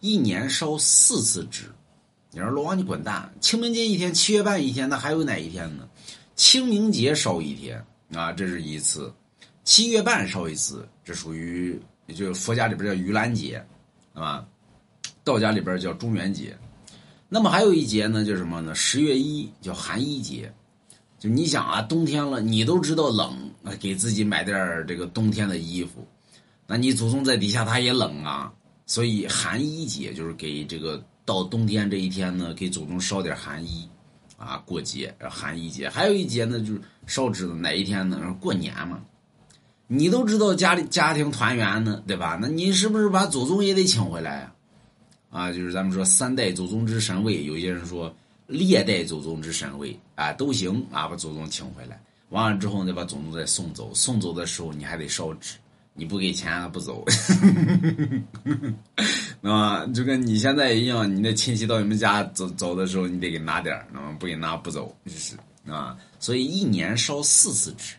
一年烧四次纸。你说龙王你滚蛋！清明节一天，七月半一天，那还有哪一天呢？清明节烧一天啊，这是一次；七月半烧一次，这属于就佛家里边叫盂兰节，是吧？道家里边叫中元节。那么还有一节呢，叫什么呢？十月一叫寒衣节。就你想啊，冬天了，你都知道冷啊，给自己买点这个冬天的衣服。那你祖宗在底下他也冷啊，所以寒衣节就是给这个到冬天这一天呢，给祖宗烧点寒衣，啊，过节寒衣节。还有一节呢，就是烧纸的哪一天呢？过年嘛。你都知道家里家庭团圆呢，对吧？那你是不是把祖宗也得请回来啊？啊，就是咱们说三代祖宗之神位，有些人说。历代祖宗之神位啊，都行啊，把祖宗请回来，完了之后再把祖宗再送走。送走的时候你还得烧纸，你不给钱他不走，啊，就跟你现在一样，你那亲戚到你们家走走的时候，你得给拿点儿，不给拿不走，就是啊。所以一年烧四次纸，